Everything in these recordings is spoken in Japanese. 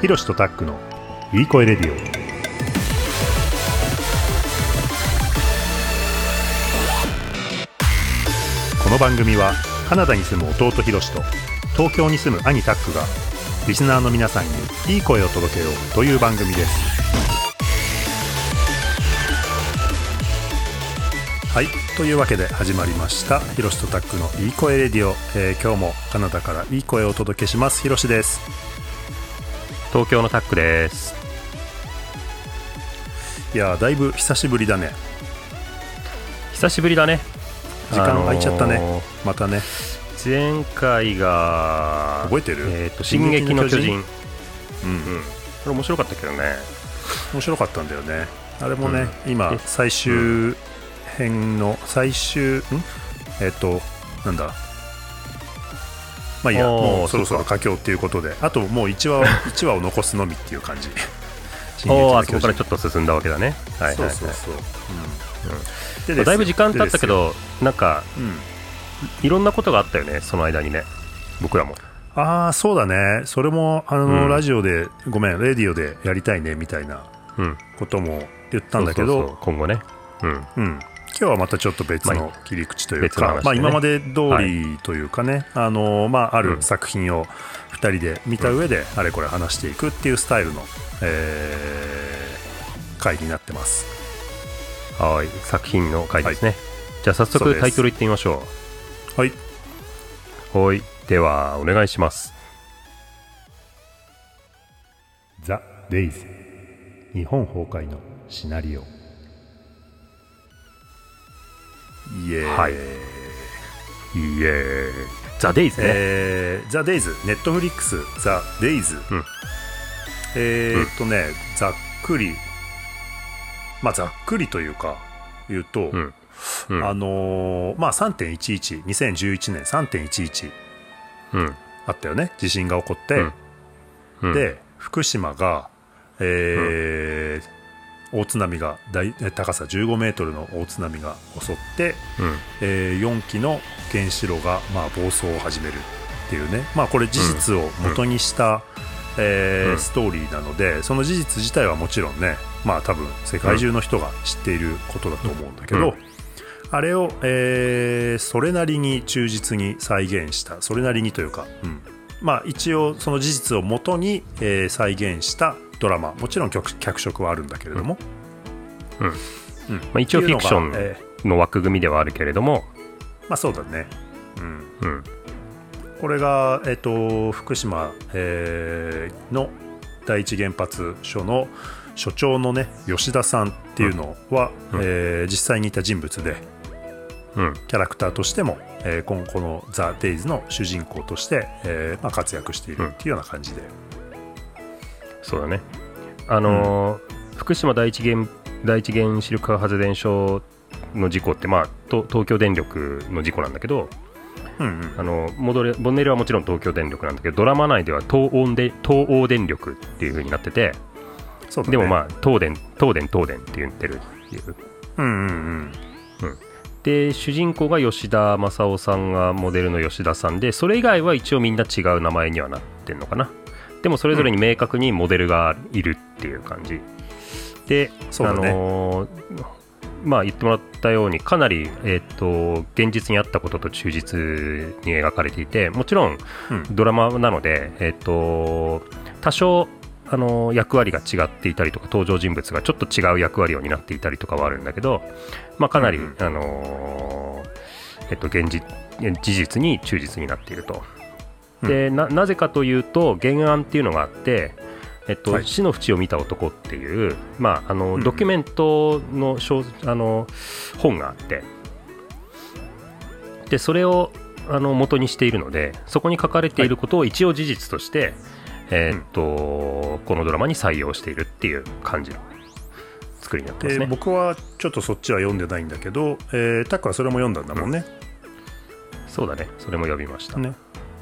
ひろしとタックのいい声レディオ。この番組はカナダに住む弟ひろしと東京に住む兄タックがリスナーの皆さんにいい声を届けようという番組です。はいというわけで始まりましたひろしとタックのいい声レディオ、えー今日もカナダからいい声をお届けします。ひろしです。東京のタックです。いやーだいぶ久しぶりだね。久しぶりだね。時間空いちゃったね、あのまたね。ー前回が覚えてる？えーと進撃の巨人？うん。うん。これ面白かったけどね。面白かったんだよね。あれもね、うん。今で最終編の最終ん？えっ、となんだ？まあいいやもうそろそろ佳境っていうことで。あともう1話 一話を残すのみっていう感じ。おあそこからちょっと進んだわけだね。はいはい、はい。そうそうそう、うん。まであだいぶ時間経ったけ、どなんかでですよいろんなことがあったよねその間にね。僕らも。うん、ああそうだね。それもあの、うん。ラジオでごめんレディオでやりたいねみたいなうん。ことも言ったんだけど。今後ね。うん。うん、今日はまたちょっと別まの切り口という別の話ね。か、まあ、今まで通りというかね、あのまあ、あるうん。作品を2人で見た上であれこれ話していくっていうスタイルの、えー回になってます。はい。作品の回ですね、じゃあ早速タイトルいってみましょはい、うはい。ではお願いします。ザ・デイズ。日本崩壊のシナリオイエーイ、はい。イエーイ。ザ・デイズね、えー、ザ・デイズ、ネットフリックス、ザ・デイズ。うん。えーっとね、ざっくり、まあ、ざっくりというか、言うと、うん。うん。あのーまあ、3.11、2011年3.11うんあったよね、地震が起こって、うん。で、福島が、えー大津波が大え高さ15メートルの大津波が襲って、うん。え4機の原子炉がまあ暴走を始めるっていうね、まあ、これ事実を元にした、えーうん。ストーリーなのでその事実自体はもちろんねまあ多分世界中の人が知っていることだと思うんだけど、うん。あれを、えーそれなりに忠実に再現した。それなりにというか、うん。まあ、一応その事実を元に、えー再現したドラマ。もちろん脚脚色はあるんだけれども、うん。うん。まあ、一応フィクションの枠組みではあるけれども、まあそうだね、うん、うん。これが、えっと福島、えーの第一原発所の所長のね吉田さんっていうのは、うん。えー実際にいた人物でうん。キャラクターとしても、えー今この「ザ・デイズの主人公として、えーまあ、活躍しているっていうような感じで、そうだね。あのー福島第一原第一原子力発電所の事故って、まあ、と東京電力の事故なんだけどうんうん。あのモドレボンネルはもちろん東京電力なんだけどドラマ内では東欧で東欧電力っていう風になっててそうだね。でもまあ東電東電東電って言ってるっていう。うんうんうん。で主人公が吉田正夫さんがモデルの吉田さんでそれ以外は一応みんな違う名前にはなってんのかなでもそれぞれに明確にモデルがいるっていう感じ、で、あそうだね。のーまあ言ってもらったようにかなり、えっと現実にあったことと忠実に描かれていてもちろんうん。ドラマなので、えっと多少あの役割が違っていたりとか登場人物がちょっと違う役割を担っていたりとかはあるんだけど、まあ、かなり、うんうん。あのーえっと、現実事実に忠実になっていると。でななぜかというと原案っていうのがあって、えっとはい。死の淵を見た男っていう、まああのうん。ドキュメントの小あの本があって。でそれをあの元にしているのでそこに書かれていることを一応事実として、えーっとこのドラマに採用しているっていう感じの作りになってますね。で僕はちょっとそっちは読んでないんだけど、えータックはそれも読んだんだもんね、そうだね。それも読みました。ね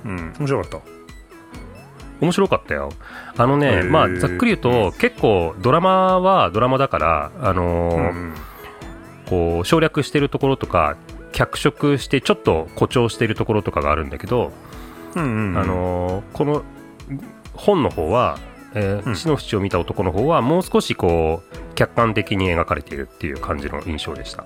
うん。面白かった。面白かったよ。あのへねー。まあざっくり言うと、結構ドラマはドラマだからあのーうんこう省略してるところとか脚色してちょっと誇張してるところとかがあるんだけど、うんうんうん。あのーこの本の方はえーうん。死の淵を見た男の方はもう少しこう客観的に描かれているっていう感じの印象でした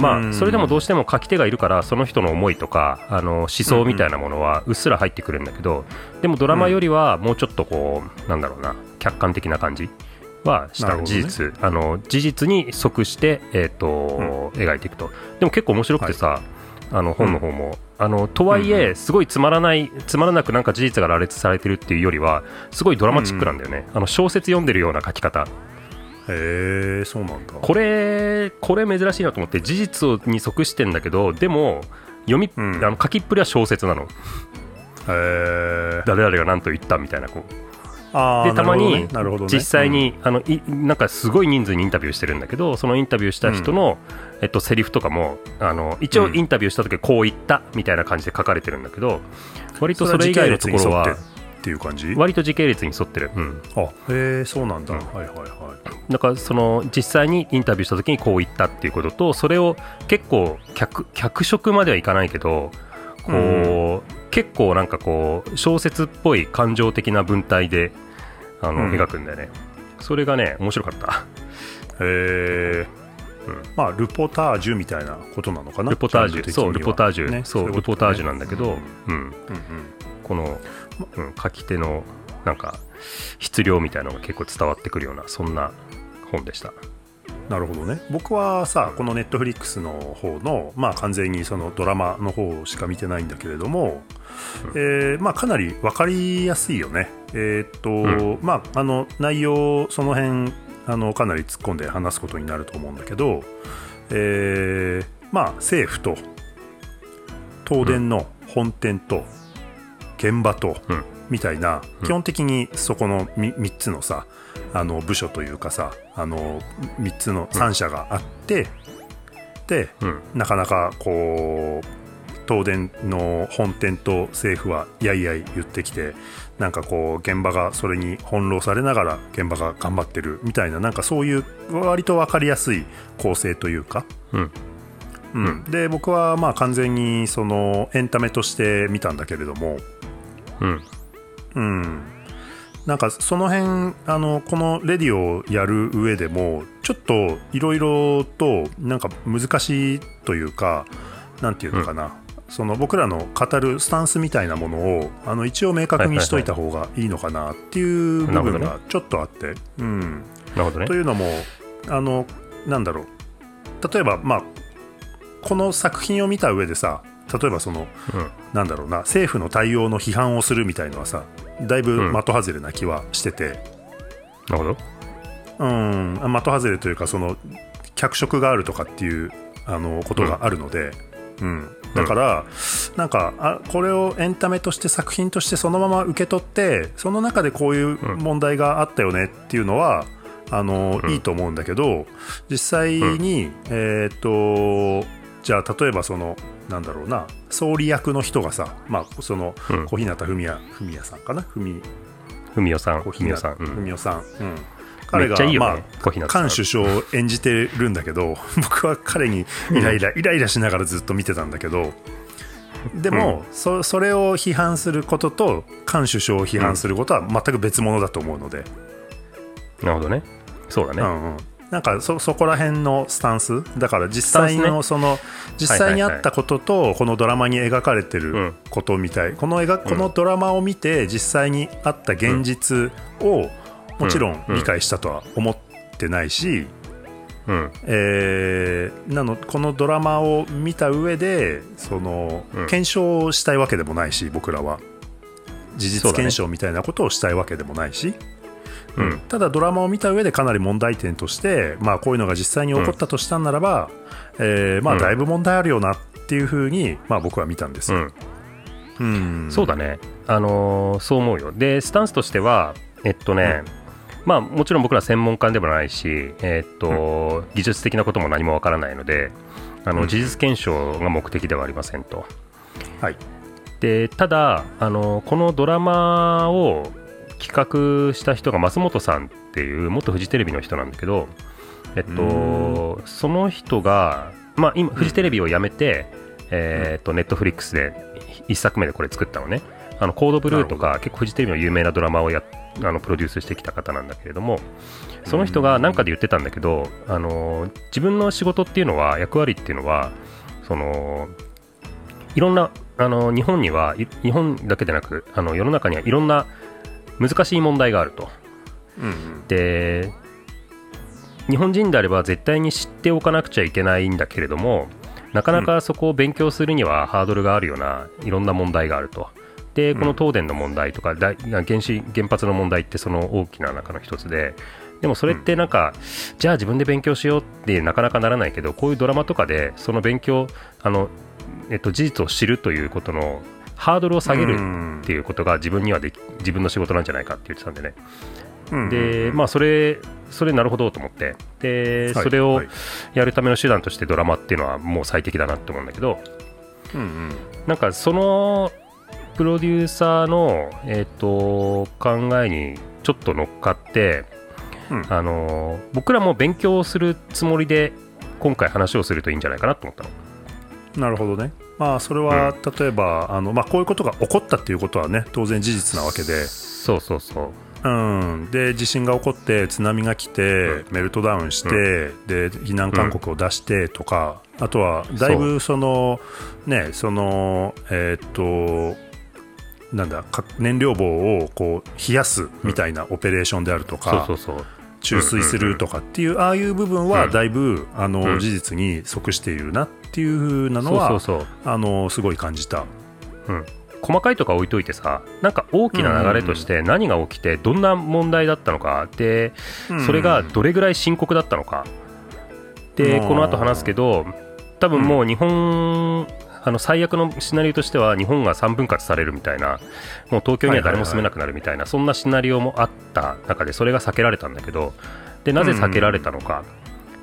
まうん。あそれでもどうしても書き手がいるからその人の思いとかあの思想みたいなものはうっすら入ってくるんだけどでもドラマよりはもうちょっとこうなんだろうな客観的な感じはした、事実。あの事実に即して、えーと描いていくと。でも結構面白くてさ、あの本の方も、あのとはいえすごいつまらないつまらなくなんか事実が羅列されてるっていうよりはすごいドラマチックなんだよね、あの小説読んでるような書き方へえそうなんだ。これこれ珍しいなと思って事実をに即してんだけどでも読み、うん。あの書きっぷりは小説なの。へえ誰々が何と言ったみたいなこう。でたまに実際に、あのいなんかすごい人数にインタビューしてるんだけどそのインタビューした人の、えっと、セリフとかもあの一応うん。インタビューした時はこう言ったみたいな感じで書かれてるんだけど割うんとそれ以外のところはっていう感じ？割と時系列に沿ってる、うん、あへえそうなんだ、うん。はいはいはだからその実際にインタビューした時にこう言ったっていうこととそれを結構脚脚色まではいかないけどこう、結構なんかこう小説っぽい感情的な文体であの、うん。描くんだよね。それがね面白かった。いへえ、うん。まあルポタージュみたいなことなのかな？ルポタージュ。そうルポタージュ、ね。そうルポタージュなんだけど、うん、うんうんこの、うん、書き手のなんか質量みたいなのが結構伝わってくるようなそんな本でした。なるほどね。僕はさこのネットフリックスの方のまあ完全にそのドラマの方しか見てないんだけれども、うえーまあかなり分かりやすいよね。えーっと、ん。まああの内容その辺あのかなり突っ込んで話すことになると思うんだけどえーまあ政府と東電の本店と現場と、うん。みたいなうん。基本的にそこの 3, つのさあの部署というかさあの3つの3社があって、でうん。なかなかこう東電の本店と政府はやいやい言ってきてなんかこう現場がそれに翻弄されながら現場が頑張ってるみたいななんかそういう割と分かりやすい構成というか、うん。うん。で僕はまあ完全にそのエンタメとして見たんだけれども、うん。うん、なんかその辺あのこのレディをやる上でもちょっといろいろとなんか難しいというかなんていうのかな、その僕らの語るスタンスみたいなものをあの一応明確にしといた方がいいのかなっていう部分がちょっとあって、うん、なるほどね。というのもあのなんだろう。例えばまあこの作品を見た上でさ例えばそのうん。なんだろうな政府の対応の批判をするみたいのはさだいぶ的外れな気はしてて、なるほど。うん、的外れというかその脚色があるとかっていうあのことがあるので、うん。だから、なんかあこれをエンタメとして作品としてそのまま受け取ってその中でこういう問題があったよねっていうのはあの、うん。いいと思うんだけど実際に、えーっとじゃあ例えばそのなんだろうな。総理役の人がさ、まあ、そのうん。小日向文也文也さんかな？文ふみおさん小ふみおさん、うん。文代さん、うん、め彼がね、まあ菅首相を演じてるんだけど 僕は彼にイライラ、イライラしながらずっと見てたんだけどでも、そそれを批判することと菅首相を批判することは全く別物だと思うので、なるほどね。そうだね、うんうんなんかそそこら辺のスタンス？だから実際のその、実際にあったこととこのドラマに描かれてうん。ることみたい、この描このドラマを見て実際にあった現実をもちろん理解したとは思ってないし、うん。えーなのこのドラマを見た上でその、うん。検証をしたいわけでもないし僕らは。事実検証みたいなことをしたいわけでもないし、うん。ただドラマを見た上でかなり問題点として、まあ、こういうのが実際に起こったとしたんならば、えーまあ、うん。だいぶ問題あるよなっていうふうに、まあ、僕は見たんですよ。うん。うん。そうだね、あのーそう思うよ。で、スタンスとしては、えっとね、まあ、もちろん僕ら専門家でもないし、えっと技術的なことも何もわからないので、あうん。の事実検証が目的ではありませんと。はい。でただあの、このドラマを企画した人が松本さんっていう元フジテレビの人なんだけど、えっと、その人が、まあ、今、フジテレビを辞めて、えっとネットフリックスで1作目でこれ作ったのね。あのコードブルーとか結構フジテレビの有名なドラマをやあのプロデュースしてきた方なんだけれどもその人が何かで言ってたんだけど、あの自分の仕事っていうのは役割っていうのはそのいろんなあの日本にはい日本だけでなくあの世の中にはいろんな難しい問題があると。うんで日本人であれば絶対に知っておかなくちゃいけないんだけれどもなかなかそこを勉強するにはハードルがあるようないろんな問題があると。でこの東電の問題とか、大原子原発の問題ってその大きな中の一つででもそれってなんか、じゃあ自分で勉強しようってなかなかならないけどこういうドラマとかでその勉強あの、えっと、事実を知るということのハードルを下げるっていうことが自分にはでき自分の仕事なんじゃないかって言ってたんでね。うん。でまあそれそれなるほどと思って。で、はいそれをはい。やるための手段としてドラマっていうのはもう最適だなって思うんだけど。うんうん。なんかそのプロデューサーの、えー、と考えにちょっと乗っかって、うん。あの僕らも勉強するつもりで今回話をするといいんじゃないかなと思ったの。なるほどね。まあそれは例えば、あのまあ、こういうことが起こったっていうことはね当然事実なわけで、そうそうそう。うん、で地震が起こって津波が来て、メルトダウンして、で避難勧告を出してとか、あとはだいぶそのねそのえーっとなんだか燃料棒をこう冷やすみたいなオペレーションであるとか、そうそうそう。注水するとかっていう、ああいう部分はだいぶ、あのうん。事実に即しているなっていう風なのはあのすごい感じた。うん、細かいとか置いといてさなんか大きな流れとして何が起きてどんな問題だったのかでそれがどれぐらい深刻だったのか。でうんこの後話すけど多分もう日本あの最悪のシナリオとしては日本が3分割されるみたいなもう東京には誰も住めなくなるみたいなそんなシナリオもあった中でそれが避けられたんだけどでなぜ避けられたのか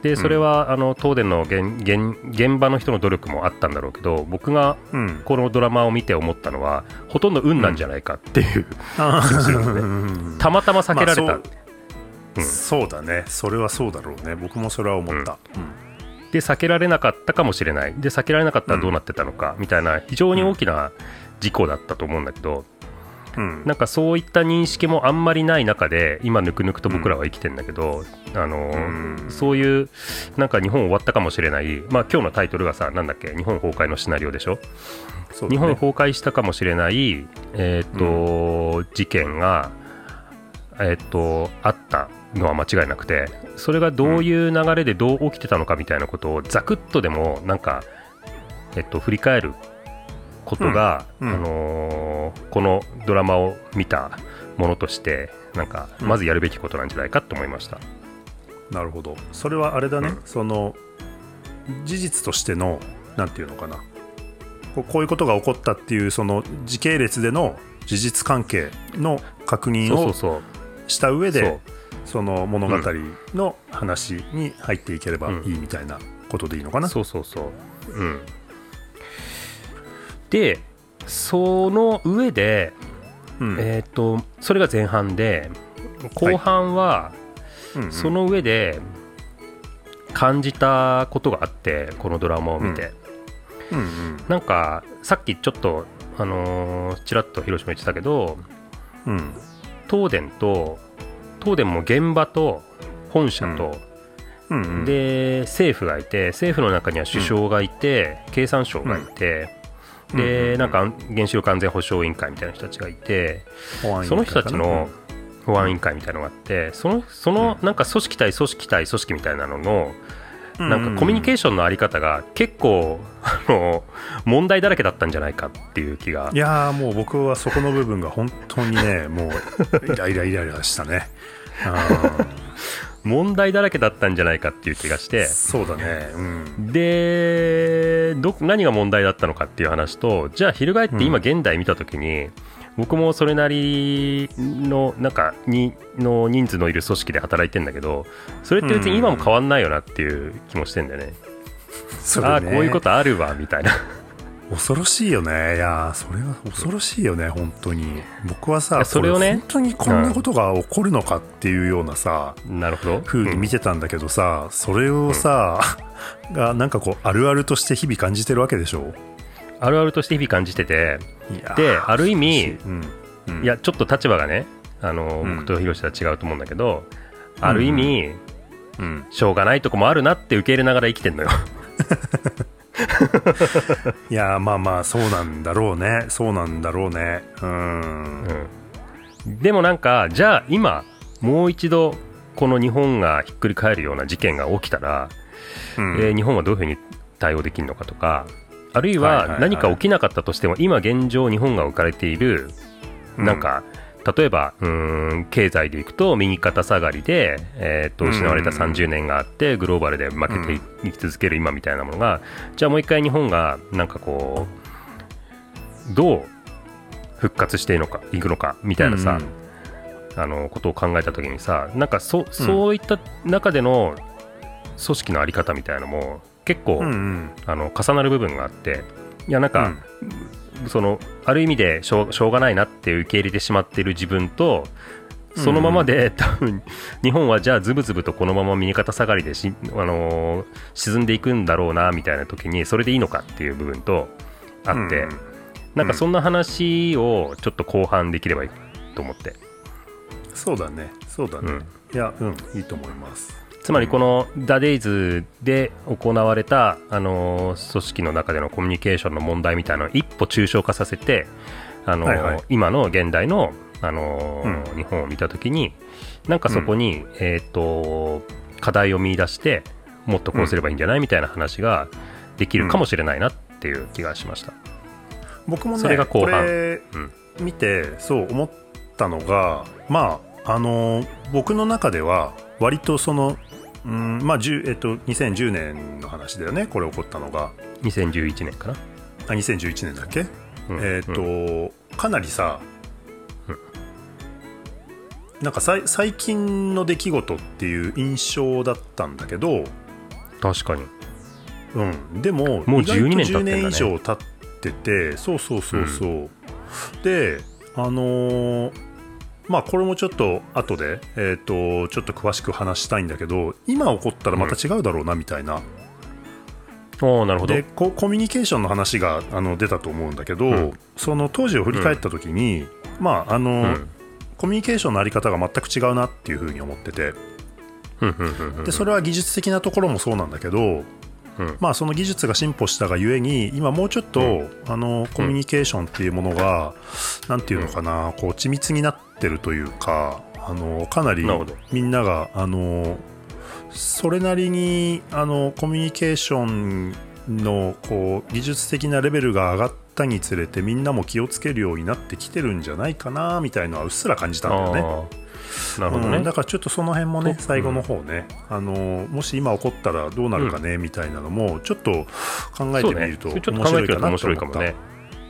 でそれはあの東電の現現現場の人の努力もあったんだろうけど僕がうん、このドラマを見て思ったのはほとんど運なんじゃないかっていう、たまたま避けられた、まあうん。そうだね。それはそうだろうね。僕もそれは思った、で避けられなかったかもしれない。で避けられなかったらどうなってたのか、みたいな非常に大きな事故だったと思うんだけど、うん。なんかそういった認識もあんまりない中で今ぬくぬくと僕らは生きてんだけど、あのうん。そういうなんか日本終わったかもしれない、まあ、今日のタイトルがさなんだっけ日本崩壊のシナリオでしょ？ね。日本崩壊したかもしれない、えーと事件が、えー、とあったのは間違いなくてそれがどういう流れでどう起きてたのかみたいなことをざくっとでもなんか、えっと振り返ることが、うん。うん。あのーこのドラマを見たものとしてなんかうん。まずやるべきことなんじゃないかと思いました。なるほど。それはあれだね、うん。その事実としてのなんていうのかな。こうこういうことが起こったっていうその時系列での事実関係の確認をした上でその物語の話に入っていければいいみたいなことでいいのかな、そうそうそう。うん。で、その上で、うん。えっ、と、それが前半で、後半は、うんうん。その上で感じたことがあって、このドラマを見て。うんうん。なんか、さっきちょっと、あのーちらっと広島言ってたけど、うん。東電と、東電も現場と本社と、うん。うんで政府がいて政府の中には首相がいて、経産省がいて、でなんか原子力安全保障委員会みたいな人たちがいて、その人たちの保安委員会みたいなのがあってそのそのなんか組織対組織対組織みたいなののうんなんかコミュニケーションのあり方が結構あの問題だらけだったんじゃないかっていう気が。いやーもう僕はそこの部分が本当にねもうイライライライラしたね。あ問題だらけだったんじゃないかっていう気がしーて。そうだね。うん。でど何が問題だったのかっていう話とじゃあ翻って今現代見た時に、僕もそれなりのなんかにの人数のいる組織で働いてんだけどそれって別に今も変わんないよなっていう気もしてんだよね、それね。ああこういうことあるわみたいな恐ろしいよね。いやーそれは恐ろしいよね本当に。僕はいさやそれをねこ本当にこんなことが起こるのかっていうようなさ、なるほど。風に見てたんだけどさ、それをさ、がなんかこうあるあるとして日々感じてるわけでしょ？あるあるとして日々感じてて。である意味うんうん。いやちょっと立場がねあの、うん。僕と広瀬は違うと思うんだけどある意味、うん。しょうがないとこもあるなって受け入れながら生きてんのよ いやーまあまあそうなんだろうね。そうなんだろうね。うん。うんでもなんかじゃあ今もう一度この日本がひっくり返るような事件が起きたら、うん。えー日本はどういうふうに対応できるのかとかあるいは何か起きなかったとしても今現状日本が置かれているうん。なんか例えばうーん経済でいくと右肩下がりで、えーっとうん。失われた30年があってグローバルで負けていき続ける今みたいなものがじゃあもう一回日本がなんかこうどう復活していくのかいくのかみたいなさ、あのことを考えた時にさなんかそそういった中での組織のあり方みたいなのも結構、うんうん。あの重なる部分があっていやなんか、そのある意味でしょうしょうがないなって受け入れてしまっている自分とそのままで、多分日本はじゃあズブズブとこのまま右肩下がりでし、あのー沈んでいくんだろうなみたいな時にそれでいいのかっていう部分とあって、うんなんかそんな話をちょっと後半できればいいと思って。そうだね。そうだね、うん。いやうん。いいと思いますつまりこの「ダデイズで行われた、あのー組織の中でのコミュニケーションの問題みたいなのを一歩抽象化させて、あのーはいはい。今の現代の、あのー日本を見た時になんかそこに、えー、と課題を見出してもっとこうすればいいんじゃないみたいな話ができるかもしれないなっていう気がしました。僕もねそれが後半。うん見てそう思ったのがまああの僕の中では割とそのうんまあ、10えっと、2010年の話だよねこれ起こったのが。2011年かな、あ2011年だっけ、うんえっと、うん。かなりさ、うん。なんかさい最近の出来事っていう印象だったんだけど、確かに。うん、でももう意外と12年経って10年以上経っててそうそうそうそう、であのーまあこれもちょっと後でえっ、とちょっと詳しく話したいんだけど今起こったらまた違うだろうなみたいな、おーなるほど。でココミュニケーションの話があの出たと思うんだけど、うん。その当時を振り返った時に、まああの、うん。コミュニケーションのあり方が全く違うなっていうふうに思ってて。うんうんうんうん。でそれは技術的なところもそうなんだけど、うん。まあ、その技術が進歩したがゆえに今もうちょっと、うん。あのコミュニケーションっていうものが、なんていうのかなこう緻密になってるというかあのかなりみんながあのそれなりにあのコミュニケーションのこう技術的なレベルが上がったにつれてみんなも気をつけるようになってきてるんじゃないかなみたいのはうっすら感じたんだよね。なるほどね、うん。だからちょっとその辺もねと最後の方ね、あのもし今起こったらどうなるかね、みたいなのもちょっと考えてみるとちょっと面考えてみると面白いかなと思った。白いかもね。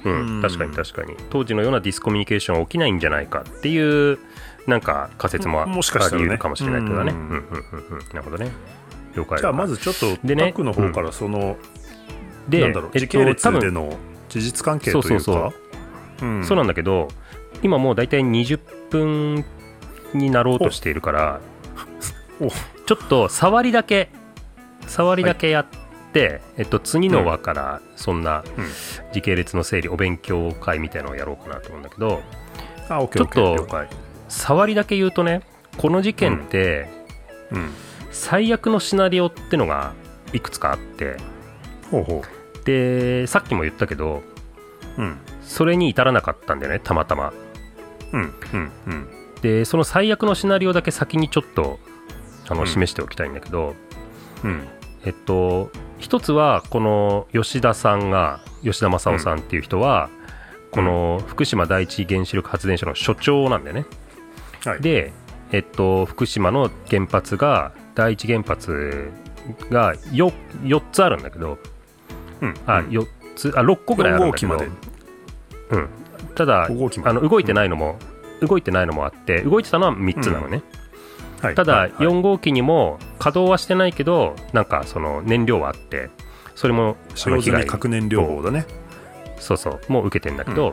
うん、うん。確かに確かに。当時のようなディスコミュニケーションは起きないんじゃないかっていうなんか仮説もあもしかしかもしれないけどね、ううんんうんうんうん、なるほどね。了解。じゃあまずちょっとでねタックの方からその、でなんだろうえっと時系列での事実関係というか。そうそうう。ん。そうなんだけど今もう大体20分になろうとしているからおちょっと触りだけ触りだけやって、えっと、次の輪からそんなうん。時系列の整理お勉強会みたいなのをやろうかなと思うんだけどあちょっと触りだけ言うとねこの事件って、うん。最悪のシナリオってのがいくつかあってほうほでさっきも言ったけどううん。それに至らなかったんだよねたまたま。うんうんうんでその最悪のシナリオだけ先にちょっとあのうん。示しておきたいんだけど、うん。えっと一つはこの吉田さんが吉田正夫さんっていう人は、この福島第一原子力発電所の所長なんだよね。はい。で、えっと、福島の原発が第一原発が 4, 4つあるんだけどうん。あうん。4つあ6個ぐらいあるんだけど4号機うん、ただ5号機まで。あの動いてないのも、動いてないのもあって動いてたのは3つなのね、はい。ただはいはい。4号機にも稼働はしてないけどなんかその燃料はあってそれも使用済み核燃料棒だね。そうそう。もう受けてんだけど、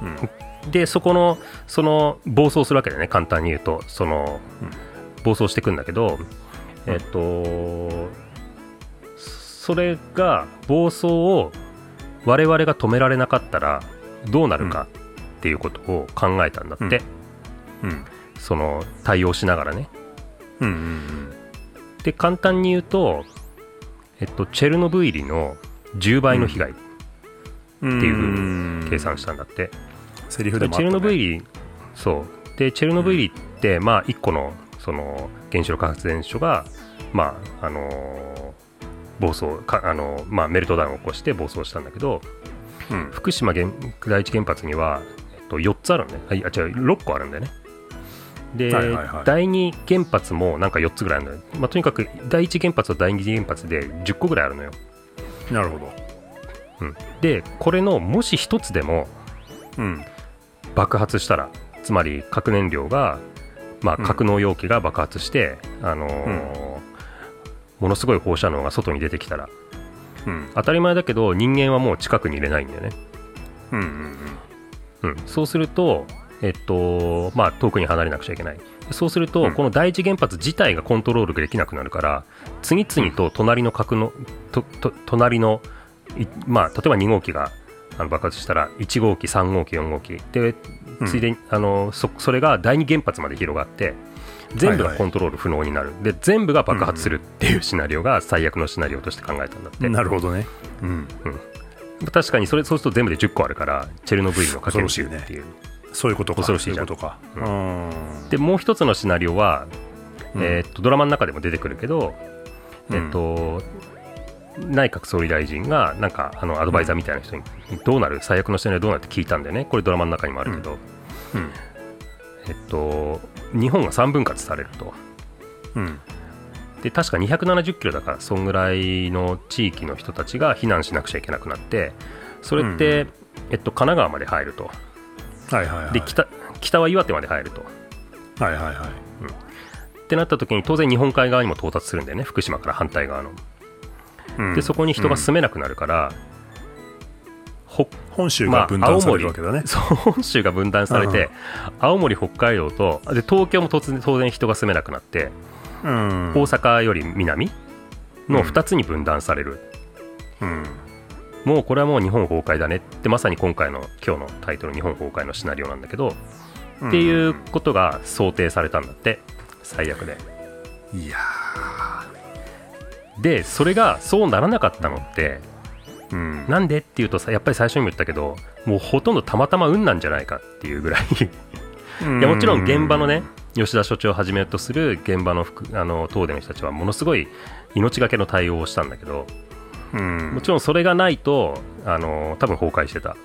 うん。でそこのその暴走するわけだよね。簡単に言うと。その、うん。暴走してくんだけどえっとそれが暴走を我々が止められなかったらどうなるかっていうことを考えたんだって、うん。その対応しながらね。うんうんで簡単に言うと、えっと、チェルノブイリの10倍の被害うん。っていうふうに計算したんだって、セリフでチェルノブイリそう。でチェルノブイリって、まあ1個のその原子力発電所がまああのー暴走かあのーまあ、メルトダウンを起こして暴走したんだけどうん。福島原第一原発には、と、4つあるんだよあ違う6個あるんだよね。で、はいはいはい。第2原発もなんか4つぐらいあるんだよ、まあ、とにかく第1原発と第2原発で10個ぐらいあるのよ、なるほど。うん、でこれのもし1つでもうん。爆発したらつまり核燃料が、まあ、うん。格納容器が爆発して、あのーものすごい放射能が外に出てきたら。うん。当たり前だけど人間はもう近くに入れないんだよね、うんうんうん、そうすると、えっとまあ、遠くに離れなくちゃいけない。そうすると、うん。この第一原発自体がコントロールできなくなるから次々と隣の核のとと隣の、いまあ、例えば2号機があの爆発したら1号機3号機4号機。でうん。ついでに、あのそそれが第二原発まで広がって全部がはいはい。コントロール不能になる、で全部が爆発するっていうシナリオが最悪のシナリオとして考えたんだって、なるほどね。うん確かにそれそうすると全部で10個あるからチェルノブイリのかける10っていう、そういうことか恐ろしいことか。ううん。でもう一つのシナリオは、うん。えーっとドラマの中でも出てくるけど、うん。えーっと内閣総理大臣がなんかあのアドバイザーみたいな人にどうなる最悪のシナリオどうなるって聞いたんだよね。これドラマの中にもあるけど、うん。えっと日本が3分割されると。うんで確か270キロだからそんぐらいの地域の人たちが避難しなくちゃいけなくなってそれって、えっと、神奈川まで入ると。はいはいはい。で北北は岩手まで入ると。はいはいはい。ってなった時に当然日本海側にも到達するんだよね。福島から反対側の。うん。でそこに人が住めなくなるから、ほ本州が分断されるわけだね、そう本州が分断されて、青森北海道とで東京も突然当然人が住めなくなって、うん大阪より南？のうん。2つに分断される、うん。もうこれはもう日本崩壊だねってまさに今回の今日のタイトル「日本崩壊」のシナリオなんだけど、っていうことが想定されたんだって最悪で。いやでそれがそうならなかったのってーうん。なんでっていうとさやっぱり最初にも言ったけどもうほとんどたまたま運なんじゃないかっていうぐらい。いやもちろん現場のね吉田所長をはじめとする現場の副あの東電の人たちはものすごい命がけの対応をしたんだけどうん。もちろんそれがないとあの多分崩壊してた、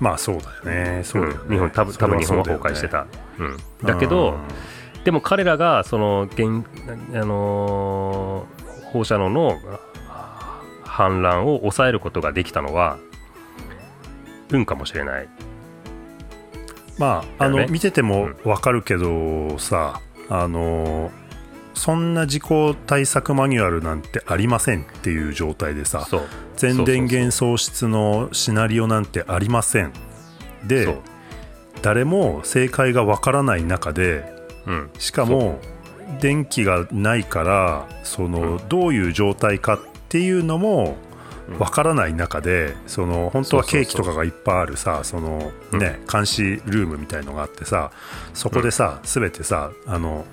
まあそうだよね。そうだよね、うん。日本多分多分日本は崩壊してた、うん、だけどでも彼らがその現、あのー放射能の氾濫を抑えることができたのは運かもしれないまああの、見ててもわかるけどさあのそんな事故対策マニュアルなんてありませんっていう状態でさ全電源喪失のシナリオなんてありません。で誰も正解がわからない中でうん。しかも電気がないからその、どういう状態かっていうのもうんわからない中でその本当はケーキとかがいっぱいあるさそのね監視ルームみたいのがあってさそこでさ全てさあの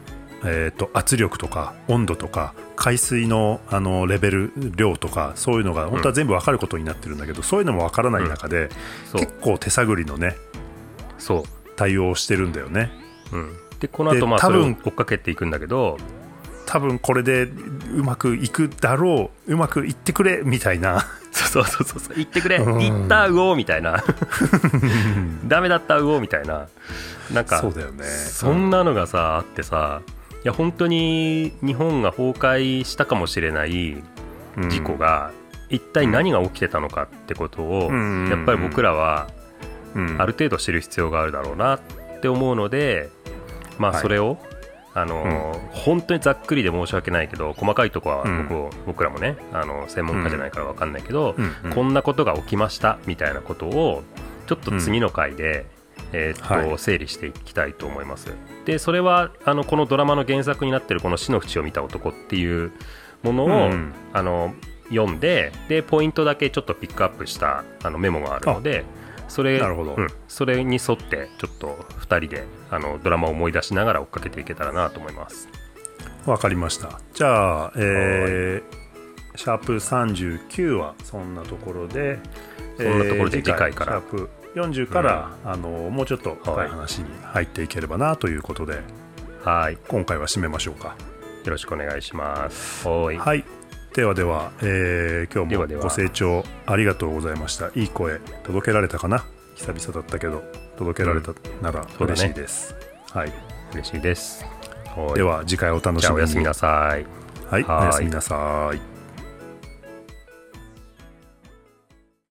えーと圧力とか温度とか海水のあのレベル量とかそういうのが本当は全部わかることになってるんだけどそういうのもわからない中で結構手探りのねそう。対応をしてるんだよね。うん、でこの後でまあそ追っかけていくんだけど多分これでうまくいくだろううまくいってくれみたいな。そうそうそうそう。言ってくれ。うん。言ったうおーみたいな。ダメだったうおーみたいな。なんかそうだよね。そんなのがさあってさいや本当に日本が崩壊したかもしれないうん。事故が一体何が起きてたのかってことをうん。やっぱり僕らはうん。ある程度知る必要があるだろうなって思うのでまあはい。それを、あのー本当にざっくりで申し訳ないけど細かいところはうん。僕,、らもねあの専門家じゃないから分かんないけど、うん。うん。こんなことが起きましたみたいなことをちょっと次の回で、えーっとはい。整理していきたいと思います。でそれはあのこのドラマの原作になってるこの「死の淵を見た男」っていうものを、うんあの読んででポイントだけちょっとピックアップしたあのメモがあるのでそれなるほど。うん、それに沿ってちょっと2人であのドラマを思い出しながら追っかけていけたらなと思います。わかりました。じゃあえーシャープ39はそんなところでそんなところでえー次回から。シャープ40から、あのもうちょっと深い話に入っていければなということで、はい。今回は締めましょうか。よろしくお願いします。はいではでは、えー今日もご清聴ありがとうございました。いい声届けられたかな？久々だったけど届けられたなら嬉しいです、はい。嬉しいです。では次回お楽しみに。おやすみなさいはい。おやすみなさい